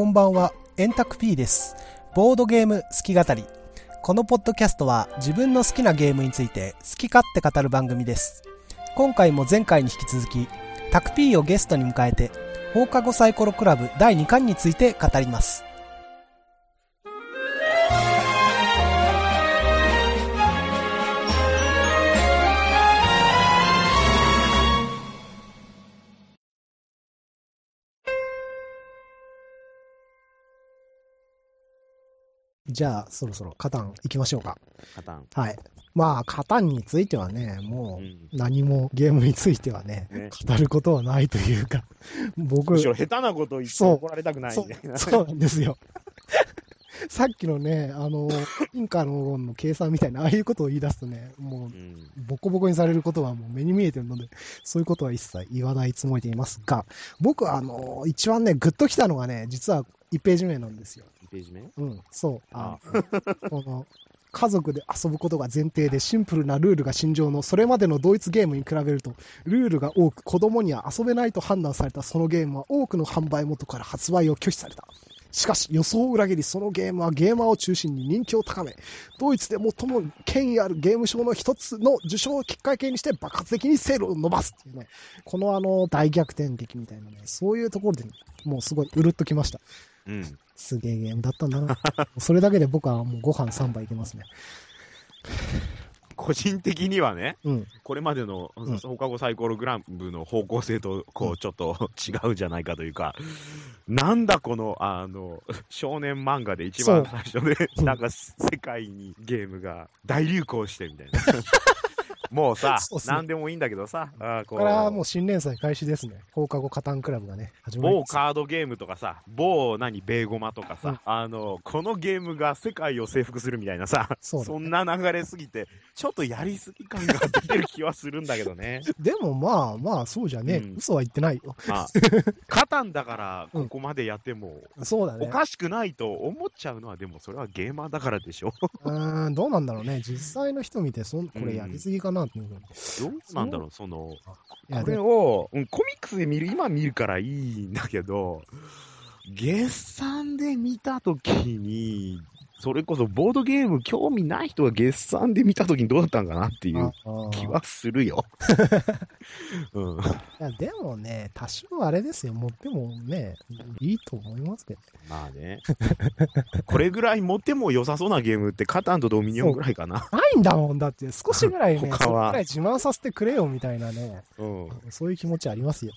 こんばんは、エンタク P です。ボードゲーム好き語り。このポッドキャストは自分の好きなゲームについて好き勝手語る番組です。今回も前回に引き続き、タク P をゲストに迎えて、放課後サイコロクラブ第2巻について語ります。じゃあ、そろそろカタン行きましょうか。カタン。はい。まあ、カタンについてはね、もう。うん何もゲームについてはね、ね語ることはないというか、僕、むしろ下手なこと言ってそう怒られたくないそみたいうな。そうなんですよ。さっきのね、あの、インカのの計算みたいな、ああいうことを言い出すとね、もうう、ん。ボコボコにされることはもう目に見えてるので、そういうことは一切言わないつもりでいますが、僕はあの、一番ね、グッときたのがね、実は1ページ目なんですよ。2ページ目？うん、そう。あのこの家族で遊ぶことが前提でシンプルなルールが心情のそれまでのドイツゲームに比べるとルールが多く子供には遊べないと判断されたそのゲームは多くの販売元から発売を拒否された。しかし予想を裏切りそのゲームはゲーマーを中心に人気を高め、ドイツで最も権威あるゲーム賞の一つの受賞をきっかけにして爆発的にセールを伸ばすっていうね、このあの大逆転劇みたいなね、そういうところで、もうすごいうるっときました。うん。すげえゲームだったんだな。それだけで僕はもうご飯3杯いけますね。個人的にはね、うん。これまでのうん放課後サイコログラブの方向性と、こう、ちょっと違うんじゃないかというか、なんだこの、あの、少年漫画で一番最初で、うんなんか世界にゲームが大流行してみたいな。もうさ なんでもいいんだけどさ、ここれからもう新連載開始ですね。放課後カタンクラブがね、始まり某。カードゲームとかさ、某何、ベーゴマとかさ、うんあの、このゲームが世界を征服するみたいなさ、そねんな流れすぎて、ちょっとやりすぎ感が出てる気はするんだけどね。でもまあまあ、そうじゃねえ、うん嘘は言ってないよ。まあ、カタンだからここまでやっても、おそうだね。かしくないと思っちゃうのは、でもそれはゲーマーだからでしょ。うーん、どうなんだろうね。実際の人見て、そんこれやりすぎかなうふうに。どうなんだろう、その、これを、うんコミックスで見る、今見るからいいんだけど、月産で見たときに、それこそボードゲーム興味ない人が月産で見たときにどうだったんかなっていう気はするよ。うん。いやでもね、多少あれですよ。持ってもね、いいと思いますけど。まあね。これぐらい持っても良さそうなゲームってカタンとドミニオンぐらいかな。ないんだもんだって、少しぐらいね、他はぐらい自慢させてくれよみたいなね、うん。そういう気持ちありますよ。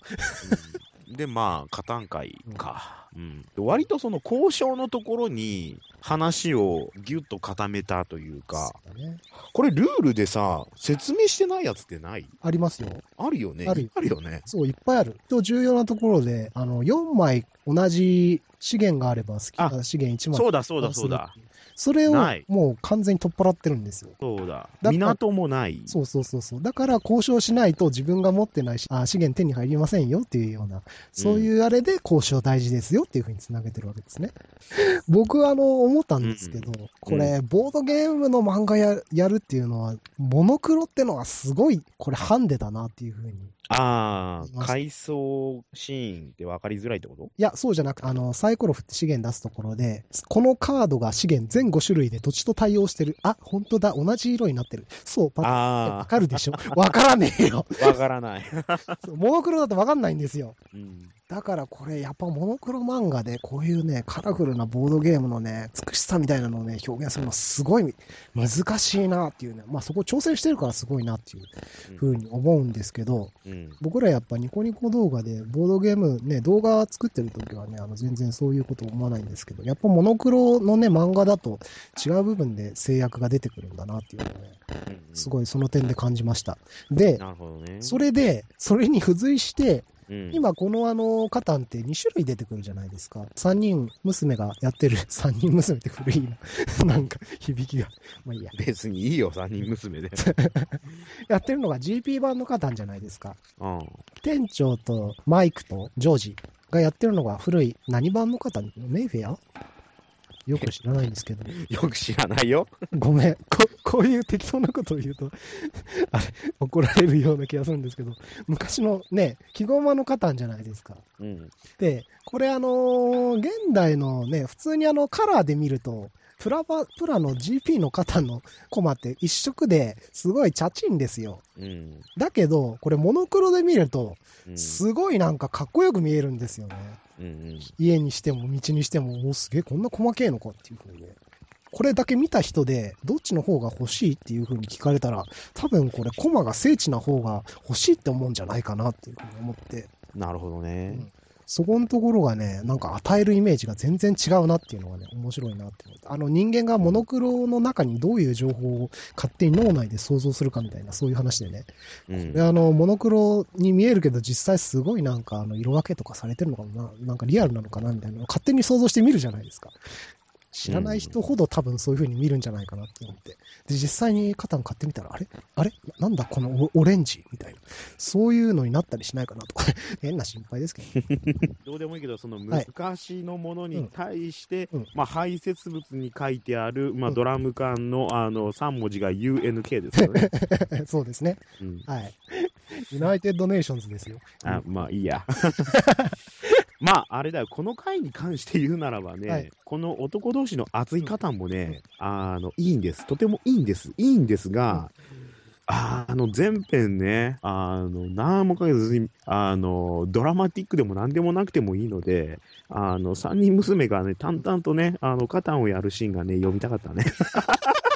で、まあ、加担会か。うん。割とその交渉のところに話をギュッと固めたというか、ね。これルールでさ、説明してないやつってない？ありますよ。あるよね。あるあるよね。そう、いっぱいある。と重要なところで、あの、4枚同じ資源があれば好きな資源1枚そうだそうだそうだ。。それをもう完全に取っ払ってるんですよ。そうだ。ら港もない。そうそうそうそう。だから交渉しないと自分が持ってないしあ資源手に入りませんよっていうような、そういうあれで交渉大事ですよっていうふうにつなげてるわけですね。僕はあの、思ったんですけど、これ、ボードゲームの漫画ややるっていうのは、モノクロってのはすごい、これハンデだなっていうふうにああ、回想シーンって分かりづらいってこと？いや、そうじゃなくて、あの、サイコロ振って資源出すところで、このカードが資源全5種類で土地と対応してる。あ、本当だ、同じ色になってる。そう、パッわあかるでしょ？わからねえよ。あ、分からない。モノクロだとわかんないんですよ。うんだからこれ、やっぱモノクロ漫画でこういうね、カラフルなボードゲームのね、美しさみたいなのをね、表現するのはすごい難しいなっていうね。まあそこ挑戦してるからすごいなっていうふうに思うんですけど、うん。僕らやっぱニコニコ動画でボードゲームね、動画作ってる時はね、あの全然そういうこと思わないんですけど、やっぱモノクロのね、漫画だと違う部分で制約が出てくるんだなっていうのをね、すい。ごいその点で感じました。で、なるほどね。それで、それに付随して、うん、今このあの、カタンって2種類出てくるじゃないですか。3人娘がやってる、3人娘って古いな。なんか響きが。まあいいや。別にいいよ、三人娘で。やってるのが GP 版のカタンじゃないですか。うん。店長とマイクとジョージがやってるのが古い、何版の方メイフェア？よく知らないんですけど。よく知らないよ。ごめん。ここういう適当なことを言うと、あれ、怒られるような気がするんですけど、昔のね、木駒のカタンじゃないですか。うん。で、これあのー現代のね、普通にあの、カラーで見ると、プラバ、プラの GP のカタンのコマって一色ですごいチャチンですよ。うん。だけど、これモノクロで見ると、うん。すごいなんかかっこよく見えるんですよね。うんうん。家にしても道にしても、おすげえこんな細けえのかっていう風にね。これだけ見た人で、どっちの方が欲しいっていう風に聞かれたら、多分これコマが精緻な方が欲しいって思うんじゃないかなっていう風に思って、なるほどね。そこのところがね、なんか与えるイメージが全然違うなっていうのがね、面白いなって思って。あの人間がモノクロの中にどういう情報を勝手に脳内で想像するかみたいな、そういう話でね。うんで、。あの、モノクロに見えるけど、実際すごいなんか、あの、色分けとかされてるのかななんかリアルなのかなみたいなのを勝手に想像して見るじゃないですか。知らない人ほど多分そういう風に見るんじゃないかなって思って。で、実際にカタン買ってみたら、あれ？あれ？ななんだこのオオレンジみたいな。そういうのになったりしないかなとか、変な心配ですけど、どうでもいいけど、そのはい昔のものに対して、うんうんまあ排泄物に書いてある、まあうんドラム缶のあの3文字が UNK ですよね。そうですね。うん、はい。ユナイテッドネーションズですよ。あまあいいや。まああれだよ、この回に関して言うならばね、はいこの男同士の熱い方もね、あのいいんです。とてもいいんです。いいんですが、あの前編ね、あの何もかけずにあのドラマティックでも何でもなくてもいいので、あの3人娘がね、淡々とね、あのカタンをやるシーンがね、読みたかったね。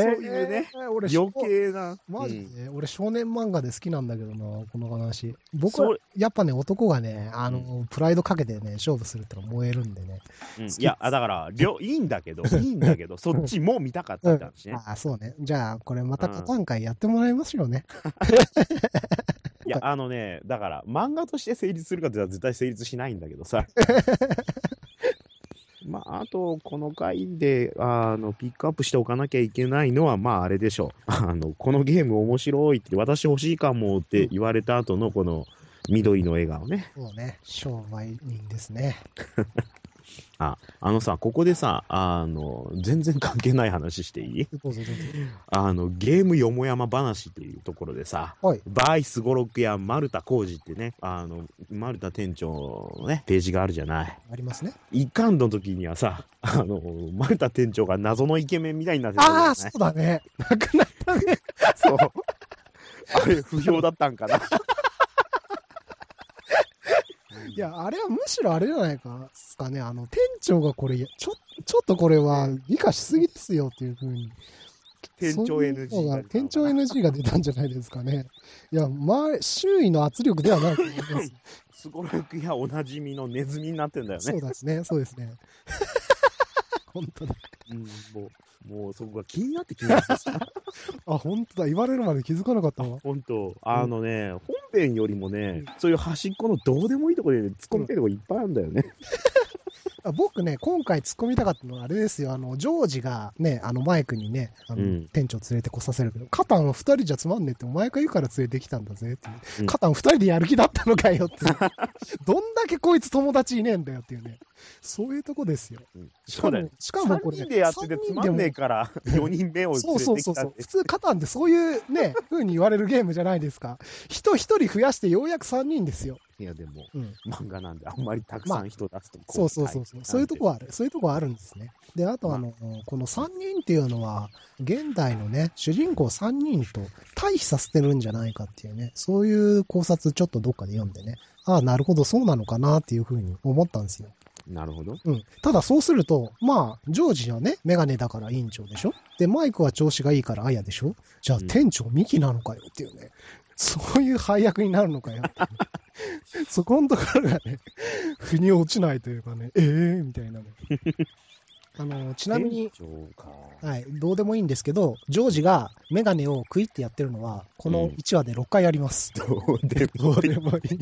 そういうね、えー俺余計な。マジうんで、俺少年漫画で好きなんだけどな、この話。僕はやっぱね、男がね、あの、プライドかけてね、勝負するっての燃えるんでね。うんいや、あだから、りょ いいんだけど、いいんだけど、そっちも見たかったって話ね。ああ、そうね。じゃあ、これまたカタン会やってもらいますよね。いや、あのね、だから、漫画として成立するかって言ったら絶対成立しないんだけどさ。まあ、あと、この回で、あの、ピックアップしておかなきゃいけないのは、まあ、あれでしょう。あの、このゲーム面白いって、私欲しいかもって言われた後の、この、緑の笑顔ね。そうね。商売人ですね。あのさ、ここでさ、あの、全然関係ない話していい？あの、ゲームよもやま話っていうところでさ、はい。バイスゴロクや丸田浩二ってね、あの、丸田店長のね、ページがあるじゃない。ありますね。一巻の時にはさ、あの、丸田店長が謎のイケメンみたいになってああ、そうだね。なくなったね。そう。あれ、不評だったんかな。いや、あれはむしろあれじゃないかすかね。あの、店長がこれ、ちょ、ちょっとこれは理解しすぎですよっていうふうに。店長 NG のが店長 NG が出たんじゃないですかね。いや、まあ、周囲の圧力ではないと思います。すごろくやおなじみのネズミになってんだよね。そうですね、そうですね。本当だ。うん、もう、もうそこが気になって気になってさ。あ、本当だ。言われるまで気づかなかったわ。本当あのね、本編よりもね、そういう端っこのどうでもいいところで突っ込みたいとこいっぱいあるんだよね。あ僕ね、今回突っ込みたかったのはあれですよ。あの、ジョージがね、あの、マイクにね、あの、うん店長連れてこさせるけど、カタン二人じゃつまんねえってお前が言うから連れてきたんだぜっていう。うんカタン二人でやる気だったのかよって。どんだけこいつ友達いねえんだよっていうね。そういうとこですよ。うんしかも、そうだよ。しかもこれ、3人でやっててつまんねえから、4人目をそう連そうそうそう。れてきたって普。通、カタンってそういうね、風に言われるゲームじゃないですか。人一人増やしてようやく3人ですよ。いや、でも、うん。漫画なんで、あんまりたくさん人出すと、そうそうそうそう。そういうとこある。そういうとこはあるんですね。で、あとあの、この3人っていうのは、現代のね、主人公3人と対比させてるんじゃないかっていうね、そういう考察ちょっとどっかで読んでね、ああ、なるほど、そうなのかなっていうふうに思ったんですよ。なるほど。うん。ただそうすると、まあ、ジョージはね、メガネだから委員長でしょ？で、マイクは調子がいいからアヤでしょ？じゃあうん店長ミキなのかよっていうね。そういう配役になるのかよっていうね、そこのところがね、腑に落ちないというかね、ええー、みたいなね。あの、ちなみに。はい、どうでもいいんですけど、ジョージがメガネをクイってやってるのは、このうん1話で6回やります。どうでど。うでもいい。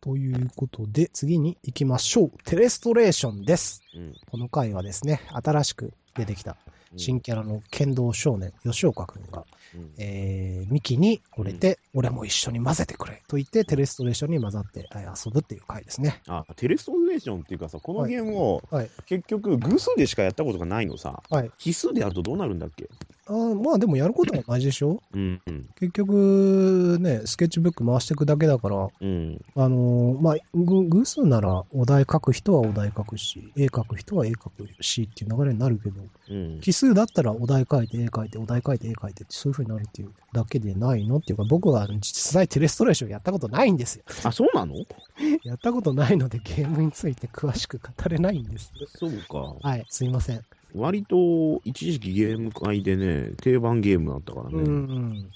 ということで、次に行きましょう。テレストレーションです。うん。この回はですね、新しく出てきた新キャラの剣道少年、吉岡くんが、うんえー、ミキに惚れて、俺も一緒に混ぜてくれと言って、テレストレーションに混ざってえー遊ぶっていう回ですね。あ、テレストレーションっていうかさ、このゲームをはい。結局偶数でしかやったことがないのさ、はい。奇数でやるとどうなるんだっけ？あーまあでもやることは同じでしょ？うんうん。結局、ね、スケッチブック回していくだけだから、うん。あのーまあ、ぐ偶数ならお題書く人はお題書くし、絵書く人は絵書くしっていう流れになるけど、うん。奇数だったらお題書いて絵書いて、お題書いて絵書いてってそういう風になるっていうだけでないのっていうか、僕は実際テレストレーションやったことないんですよ。あ、そうなの？やったことないのでゲームについて詳しく語れないんです。そうか。はい、すいません。割と一時期ゲーム界でね、定番ゲームだったからうん、うね。ん。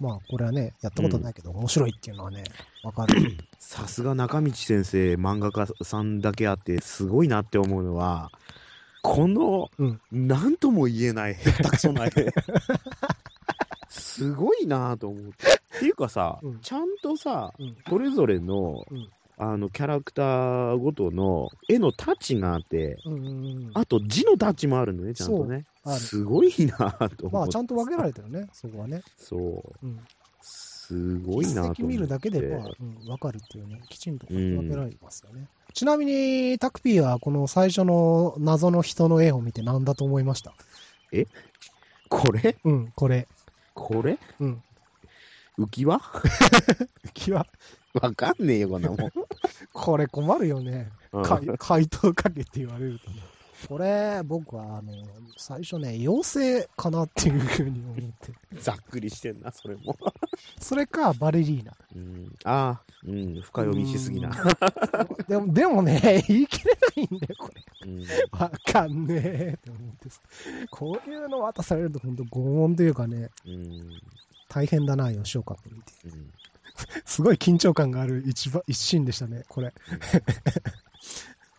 まあ、これはね、やったことないけど、面白いっていうのはね、わかる。さすが中道先生、漫画家さんだけあって、すごいなって思うのは、この、うんなんとも言えない、下手くそな絵。すごいなと思って。っていうかさ、うんちゃんとさ、うんそれぞれの、うんあの、キャラクターごとの絵のタッチがあって、うんうんうん。あと字のタッチもあるのね、ちゃんとね。すごいなと思って。まあ、ちゃんと分けられてるね、そこはね。そう。うん。すごいなと思って。見るだけでは、うん、分かるっていうね、きちんと分けられてますよね。ちなみに、タクピーはこの最初の謎の人の絵を見て何だと思いました？これ？うん、これ。これ？うん。浮き輪？気は、わかんねえよ、こんなもん。これ困るよね。か 回答かけって言われるとね。これ、僕は、あの、最初ね、妖精かなっていうふうに思って。ざっくりしてんな、それも。それか、バレリーナ。うん、ああ、うん、深読みしすぎな。でも、でもね、言い切れないんだよ、これ。うん、わかんねえって思ってさ。こういうの渡されると本当拷問というかね、うん、大変だな、吉岡君って。うん。すごい緊張感がある一番一心でしたね、これ。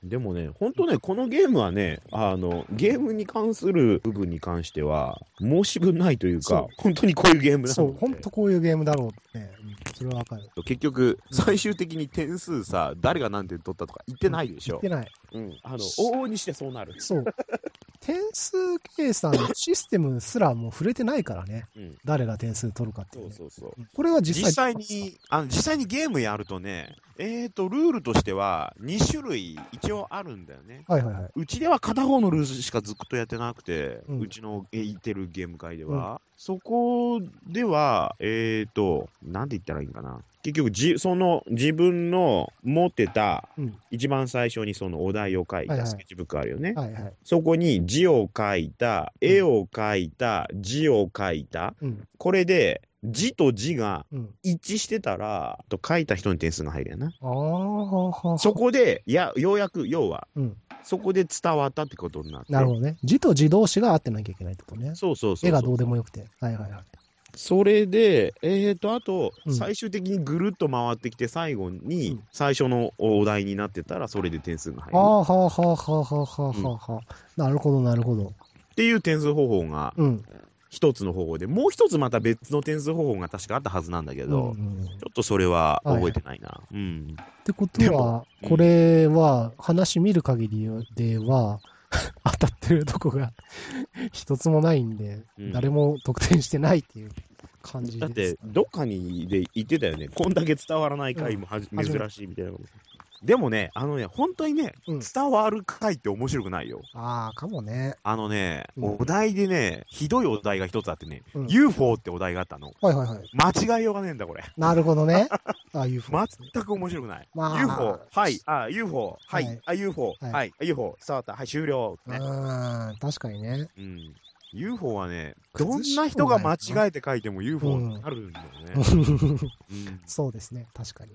でもね、本当ね、このゲームはね、あの、ゲームに関する部分に関しては、申し分ないというか、本当にこういうゲームなのでそう、本当こういうゲームだろうってね、うんそれはわかる。結局、最終的に点数さ、誰が何点取ったとか言ってないでしょ言っ。てない。うん、あの、往々にしてそうなる。そう。点数計算システムすらもう触れてないからね。うん、誰が点数取るかっていそううね、そうそう。うんこれは実実際際に、あの、実際にゲームやるとね、えーと、ルールとしては、2種類一応あるんだよね。はいはいはい。うちでは片方のルールしかずっとやってなくて、ううんちのえ言ってるゲーム会では、そこでは、えーと、なんて言ったらいいんかな。結局じ、その自分の持ってた、うん一番最初にそのお題を書いたスケッチブックあるよね。はいはい。そこに字を書いた、絵を書いた、字を書いた。うん。これで、字と字が一致してたら、と書いた人に点数が入るやなあ。そこで、や、ようやく、要は、うん、そこで伝わったってことになって。なるほどね。字と字同士が合ってなきゃいけないってことね。そうそうそう絵がどうでもよくて。はいはいはい。それで、えっ、ー、と、あと、最終的にぐるっと回ってきて、最後に、最初のお題になってたら、それで点数が入る。ああ、はあはあはあはあはあはあ、なるほど、なるほど。っていう点数方法が、うん、一つの方法で、もう一つまた別の点数方法が確かあったはずなんだけうんど、うんちょっとそれは覚えてないな。うん。ってことはこれは、話見る限りでは、当たってるとこが一つもないんで、うん誰も得点してないっていう感じだってです、ね。どっかにで言ってたよね。こんだけ伝わらない回もうん珍しいみたいなこと。でもね、あのね、本当にね、うん伝わる回って面白くないよ。ああ、かもね。あのね、うんお題でね、ひどいお題が一つあってね、うん UFO ってお題があったの。はいはいはい。間違いようがねえんだ、これ。なるほどね。ああいうふうに全く面白くない。まあ UFO、はい、あ、UFO、はい、はいあ、UFO、はいはい、あ UFO、伝わった、はい、終了。ね。うん、確かにね。うん。UFO はね、どんな人が間違えて書いても UFO になるんだよね。うん。そうですね、確かに。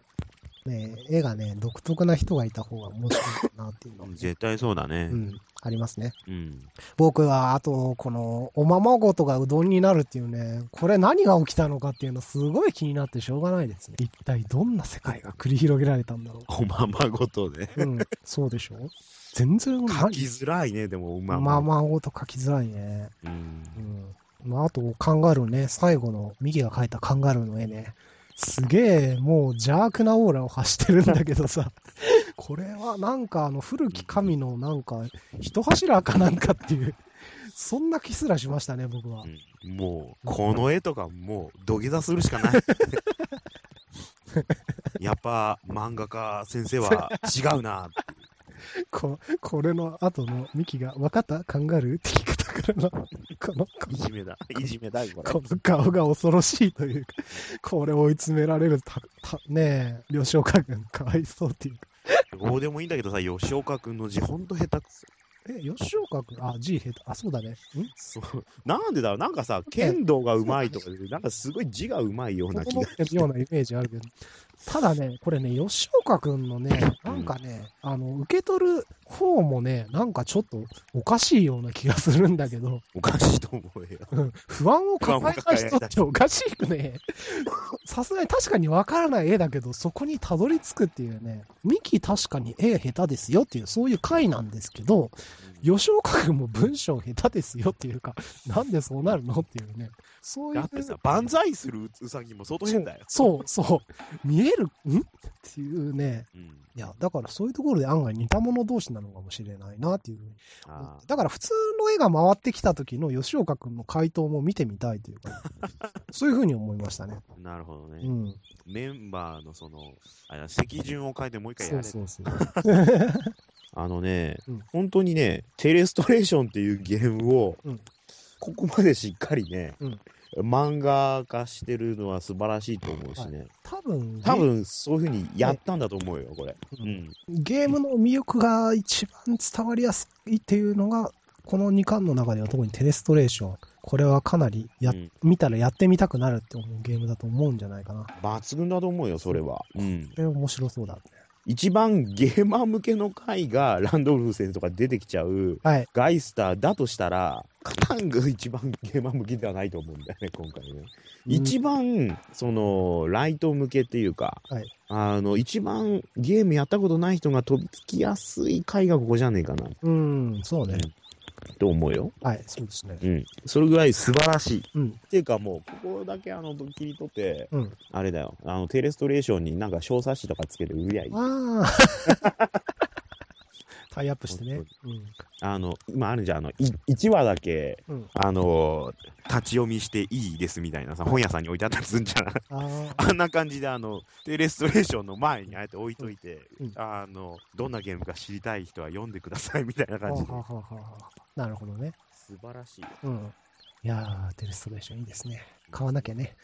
ね絵がね、独特な人がいた方が面白いかなっていうのはね、絶対そうだねう。ん、ありますね。うん。僕は、あと、この、おままごとがうどんになるっていうね、これ何が起きたのかっていうのすごい気になってしょうがないですね。一体どんな世界が繰り広げられたんだろおままごとで。う。うん、そうでしょ？全然、書きづらいね、でも、おまおまままごと書きづらいね。うん。うん。まあ、あと、カンガルーね、最後の、右が描いたカンガルーの絵ね、すげえ、もう邪悪なオーラを発してるんだけどさ、これはなんかあの古き神のなんか、一柱かなんかっていう、そんな気すらしましたね、僕は。うんもう、この絵とかもう土下座するしかない。やっぱ漫画家先生は違うな。ここれの後のミキが、分かった？カンガルーって聞くと ころの、この、いじめだ。いじめだ、これ。この顔が恐ろしいというか、これ追い詰められるた、た、ねえ、吉岡君かわいそうっていうか。どうでもいいんだけどさ、吉岡君の字ほんと下手くそ。え、吉岡君、あ、G 下手、あ、そうだね。ん？そう。なんでだろう？なんかさ、剣道がうまいとかで、なんかすごい字がうまいような気が。ようなイメージあるけど。ただね、これね、吉岡くんのね、なんかね、あの、受け取る方もね、なんかちょっとおかしいような気がするんだけど、おかしいと思うよ。うん不安を抱えた人っておかしいくね。さすがに確かにわからない絵だけど、そこにたどり着くっていうね、ミキ確かに絵下手ですよっていう、そういう回なんですけど、吉岡くんも文章下手ですよっていうか、なんでそうなるのっていうね、そういう。だってさ、万歳するうさぎも相当変だよ。そう、そう。見えるん？っていうね。うん。いや、だからそういうところで案外似た者同士なのかもしれないなっていうふうに。だから普通の絵が回ってきた時の吉岡くんの回答も見てみたいというか、そういうふうに思いましたね。ーなるほどね。うん。メンバーのその、あれだ席順を変えてもう一回やれ。そうそうそう。あのね、うん本当にね、テレストレーションっていうゲームを、うんここまでしっかりね、うん漫画化してるのは素晴らしいと思うしね。多分、多分そういうふうにやったんだと思うよ、これ。ううんん。ゲームの魅力が一番伝わりやすいっていうのが、この2巻の中では特にテレストレーション。これはかなりや、うん見たらやってみたくなるって思うゲームだと思うんじゃないかな。抜群だと思うよ、それは。うん。面白そうだね。一番ゲーマー向けの回がランドルフ先生とか出てきちゃうはい。ガイスターだとしたら、カタンが一番ゲーマー向けではないと思うんだよね、今回ね。一番、その、ライト向けっていうか、はいあの、一番ゲームやったことない人が飛びつきやすい回がここじゃねえかな、うん、そうね。と思うよ。はい、そうですね。うん。それぐらい素晴らしい。うん。っていうかもう、ここだけあの、切り取って、うん。あれだよ、あの、テレストレーションになんか小冊子とかつけて売りゃいい。ああ。タイアップしてね。うん。あの、今あるじゃん、あの、い1話だけ、うん。あの、立ち読みしていいですみたいなさ、本屋さんに置いてあったりするんじゃん。ああ。あんな感じで、あの、テレストレーションの前にあえて置いといて、うんあの、どんなゲームか知りたい人は読んでくださいみたいな感じでは。ははなるほどね。素晴らしいよ。うん。いやー、テレストレーションいいですね。買わなきゃね。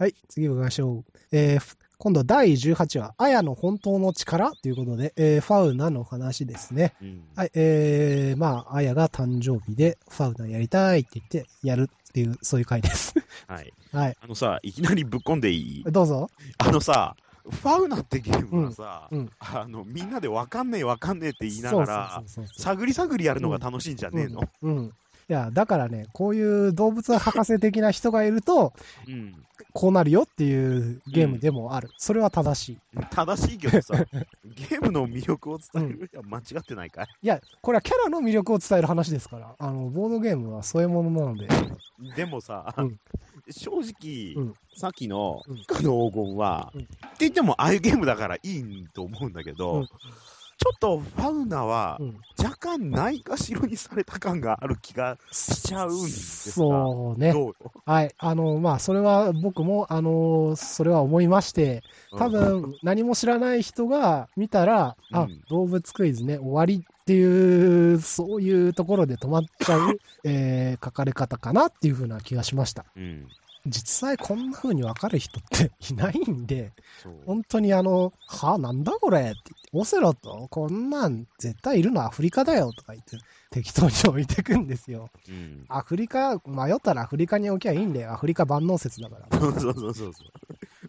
はい、次行きましょう。えー、今度は第18話、アヤの本当の力ということで、えー、ファウナの話ですね。うん。はい、えー、まあ、アヤが誕生日で、ファウナやりたいって言って、やるっていう、そういう回です。はい。はい。あのさ、いきなりぶっこんでいい？どうぞ。あのさ、ファウナってゲームはさ、うんうんあの、みんなでわかんねえわかんねえって言いながら、探り探りやるのが楽しいんじゃねえの？うん。うん。いや、だからね、こういう動物博士的な人がいると、うん。こうなるよっていうゲームでもある。それは正しい。正しいけどさ、ゲームの魅力を伝えるには間違ってないかい、いや、これはキャラの魅力を伝える話ですから、あの、ボードゲームはそういうものなので、でもさ、うん正直、うんさっきのうん「の黄金は」うんって言ってもああいうゲームだからいいと思うんだけど、うんちょっとファウナはうん若干ないがしろにされた感がある気がしちゃうんですがそうね。はい。あの、まあ、それは僕も、あの、それは思いまして、多分、何も知らない人が見たら、あうん、動物クイズね、終わりっていう、そういうところで止まっちゃう、えー書かれ方かなっていうふうな気がしました。うん実際こんな風にわかる人っていないんで、本当にあの、はあ、なんだこれって言って、オセロットこんなん絶対いるのアフリカだよとか言って、適当に置いてくんですよ。うんアフリカ、迷ったらアフリカに置きゃいいんだよ。アフリカ万能説だから。そうそうそうそう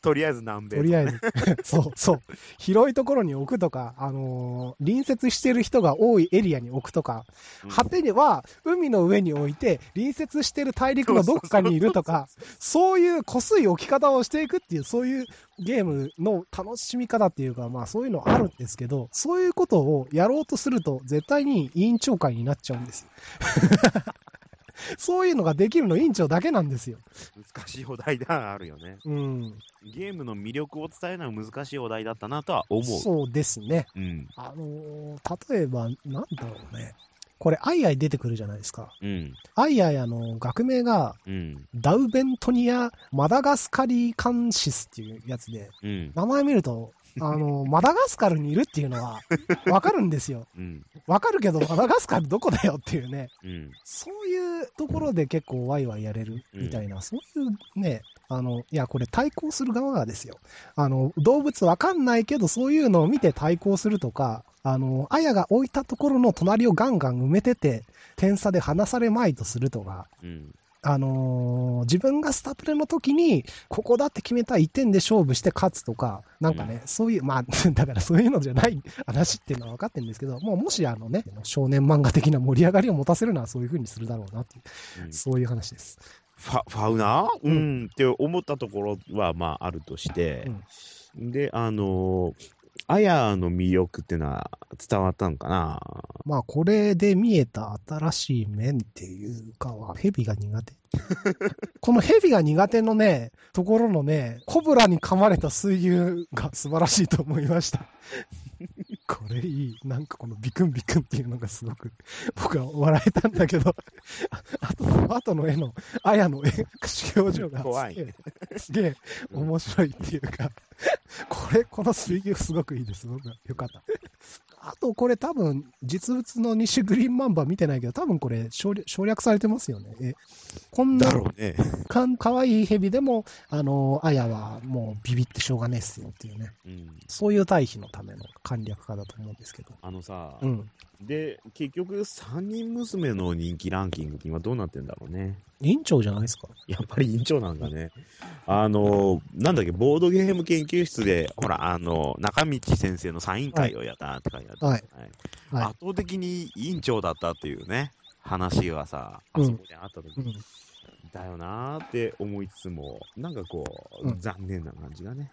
とりあえず南米とりあえず、そうそう。広いところに置くとか、あのー隣接してる人が多いエリアに置くとか、うん果てには海の上に置いて、隣接してる大陸のどっかにいるとか、そういう濃すい置き方をしていくっていう、そういうゲームの楽しみ方っていうか、まあそういうのあるんですけど、そういうことをやろうとすると、絶対に委員長会になっちゃうんですよ。そういうのができるの委員長だけなんですよ。難しいお題だ、あるよね。うん。ゲームの魅力を伝えるのは難しいお題だったなとは思う。そうですね。うん。あのー例えば、なんだろうね。これ、アイアイ出てくるじゃないですか。うん。アイアイ、あの、学名が、うん。ダウベントニア・マダガスカリカンシスっていうやつで、うん。名前見ると、あの、マダガスカルにいるっていうのは、わかるんですよ。うん。わかるけど、マダガスカルどこだよっていうね。うん。そういうところで結構ワイワイやれるみたいな、そういうね、あの、いや、これ対抗する側がですよ。あの、動物わかんないけど、そういうのを見て対抗するとか、あの、あやが置いたところの隣をガンガン埋めてて、点差で離されまいとするとか、うん。あのー自分がスタプレの時に、ここだって決めた1点で勝負して勝つとか、なんかね、そういう、まあ、だからそういうのじゃない 話っていうのは分かってるんですけど、もうもしあのね、少年漫画的な盛り上がりを持たせるのはそういう風にするだろうなっていう、うん。そういう話です。ファファウナー、ううん。ん、って思ったところは、まあ、あるとして、で、あのー、あやの魅力っていうのは伝わったのかな？まあ、これで見えた新しい面っていうかは、ヘビが苦手。このヘビが苦手のね、ところのね、コブラに噛まれた水牛が素晴らしいと思いました。これいい。なんかこのビクンビクンっていうのがすごく、僕は笑えたんだけど、ああと後の絵の、あやの絵、表情が怖いすげえ、すげえ面白いっていうか、これ、この水牛すごくいいです。僕はよかった。あと、これ多分、実物の西グリーンマンバー見てないけど、多分これ省略、されてますよね。えこんなだろうね。かわいいヘビでも、あの、あやはもうビビってしょうがねえっすよっていうね。うん。そういう対比のための簡略化だと思うんですけど。あのさ、うん。で、結局、三人娘の人気ランキングって今どうなってんだろうね。委員長じゃないですか？やっぱり委員長なんだね。あの、なんだっけ、ボードゲーム研究室で、ほら、あの、中道先生のサイン会をやったって書いてあった。はいはい圧倒的に委員長だったっていうね、話がさ、あうんそこであった時うんに、だよなーって思いつつも、なんかこう、うん残念な感じがね。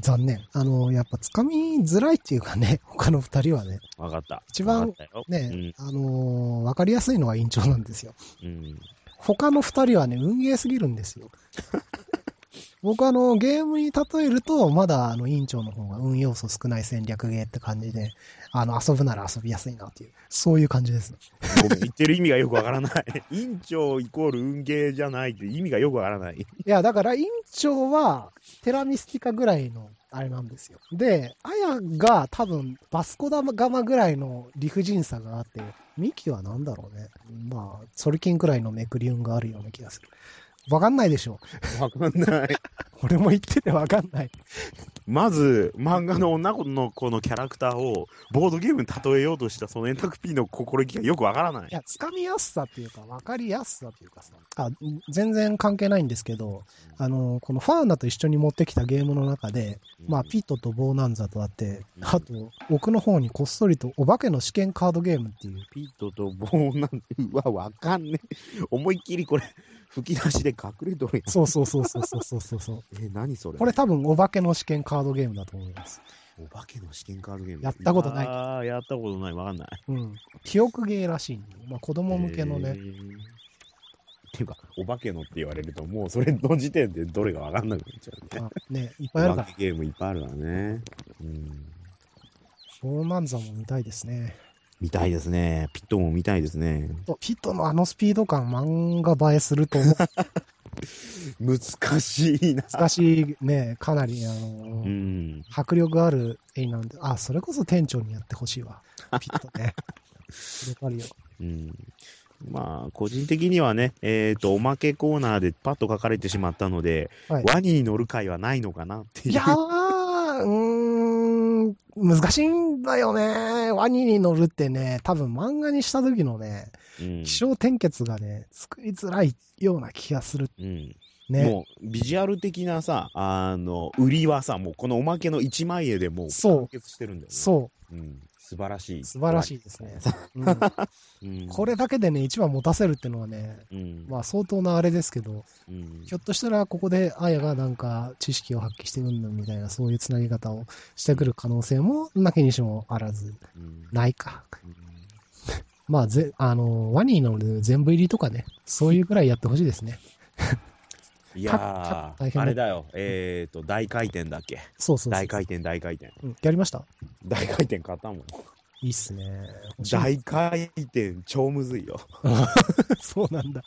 残念。あの、やっぱ掴みづらいっていうかね、他の二人はね、わかった。一番わかったよね、あのーわかりやすいのは委員長なんですよ。うん。うん。他の二人はね、運ゲーすぎるんですよ。僕あの、ゲームに例えると、まだあの、委員長の方が運要素少ない戦略ゲーって感じで、あの、遊ぶなら遊びやすいなっていう、そういう感じです。ごめん言ってる意味がよくわからない。委員長イコール運ゲーじゃないって意味がよくわからない。いや、だから委員長は、テラミスティカぐらいの、あれなんですよ。で、アヤが多分、バスコダガマぐらいの理不尽さがあって、ミキは何だろうね。まあ、ソルキンくらいのめくり運があるような気がする。わかんないでしょ。わかんない。俺も言っててわかんない。まず、漫画の女の子のキャラクターをボードゲームに例えようとしたその円卓 P の心意気がよくわからないい。や、つかみやすさっていうか、わかりやすさっていうかさ、あ、全然関係ないんですけど、あの、このファーナと一緒に持ってきたゲームの中で、まあ、ピットとボーナンザとあって、うんあと、奥の方にこっそりとお化けの試験カードゲームっていう、ピートとボーなんて、うわ、わかんねえ。思いっきりこれ、吹き出しで隠れとるやん。そうそうそうそうそうそうそう。え、何それ？これ多分お化けの試験カードゲームだと思います。お化けの試験カードゲーム？やったことないああ、やったことない。わかんない。うん。記憶ゲーらしいんで。まあ子供向けのね。えーっていうか、お化けのって言われると、もうそれの時点でどれがわかんなくなっちゃうね。あね、いっぱいあるお化。けゲームいっぱいあるわね。うん。ローマンザも見たいですね。見たいですね。ピットも見たいですね。とピットのあのスピード感、漫画映えすると思う。難しいな。難しいね、かなり、あの、うん。迫力ある絵なんで、あ、それこそ店長にやってほしいわ。ピットね。わかるよ。うん。まあ、個人的にはね、えっ、と、おまけコーナーでパッと書かれてしまったので、はいワニに乗る回はないのかなっていう。いやー、うーん、難しいんだよね。ワニに乗るってね、多分漫画にした時のね、うん気象転結がね、作りづらいような気がするうん。ね。もう、ビジュアル的なさ、あの、売りはさ、もうこのおまけの一枚絵でもうそう完結してるんだよね。。そううん。素晴らしい。う、素晴らしいですね。これだけでね、一番持たせるってのはね、うん。まあ相当なあれですけど、うんひょっとしたらここであやがなんか知識を発揮してうんぬんみたいなそういうつなぎ方をしてくる可能性もなきにしもあらず、うんないか。うんまあ、ぜ、あの、ワニの全部入りとかね、そういうぐらいやってほしいですね。いやあれだよ。えっ、と、大回転だっけ？そうそう大回転、大回転。うんやりました？大回転買ったもん。いいっすね。大回転、超むずいよ。そうなんだ。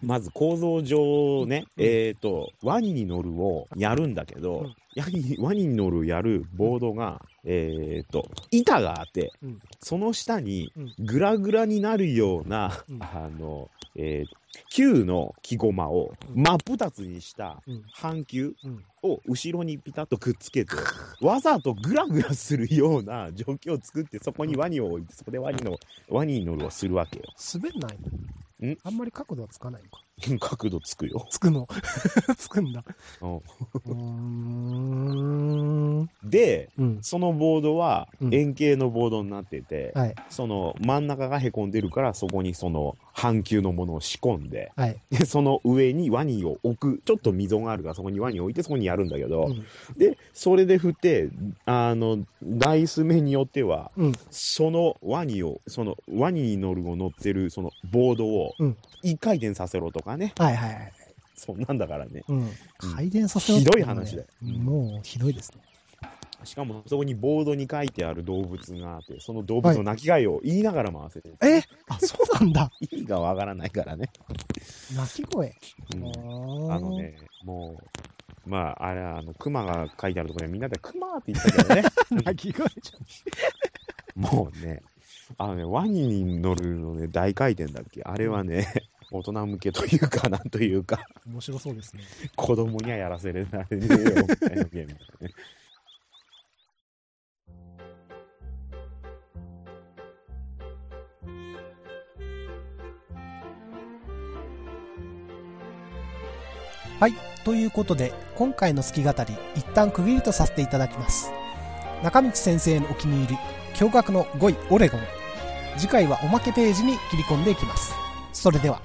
まず構造上ね、うんえっ、と、ワニに乗るをやるんだけど、うんワニに乗るやるボードが、えっ、と、板があって、うんその下にうんグラグラになるような、うんあの、えー、球の木駒をうん真っ二つにしたうん。半球うん。を後ろにピタッとくっつけて、わざとグラグラするような状況を作って、そこにワニを置いて、そこでワニの、ワニに乗るをするわけよ。滑んないの？ん？あんまり角度はつかないのか？角度つくよ。つくの？つくんだ。うん。で、うん。そのボードはうん円形のボードになってて、はい。その真ん中がへこんでるから、そこにその半球のものを仕込んで、はい。で、その上にワニを置く、ちょっと溝があるから、そこにワニを置いて、そこにやるんだけど、うん。で、それで振って、あの、ダイス目によっては、うん。そのワニを、そのワニに乗るを乗ってる、そのボードをうん、一回転させろとかね、はいはいはい。そんなんだからね。うん。回転させろってひどい話だよねもうひどいですね。しかも、そこにボードに書いてある動物があって、その動物の鳴き声を言いながら回せてる、え？あ、そうなんだ。意味がわからないからね。鳴き声？うんああの。ね、もう、まあ、あれ、あの、熊が書いてあるところでみんなで熊って言ったけどね。鳴き声じもうね、あのね、ワニに乗るのね、大回転だっけ？あれはね、大人向けというか、なんというか、ゃん。面白そうですね。子供にはやらせれないよ、みたいなゲームだね。はい。ということで、今回の好き語り、一旦区切りとさせていただきます。中道先生のお気に入り、驚愕の5位オレゴン。次回はおまけページに切り込んでいきます。それでは。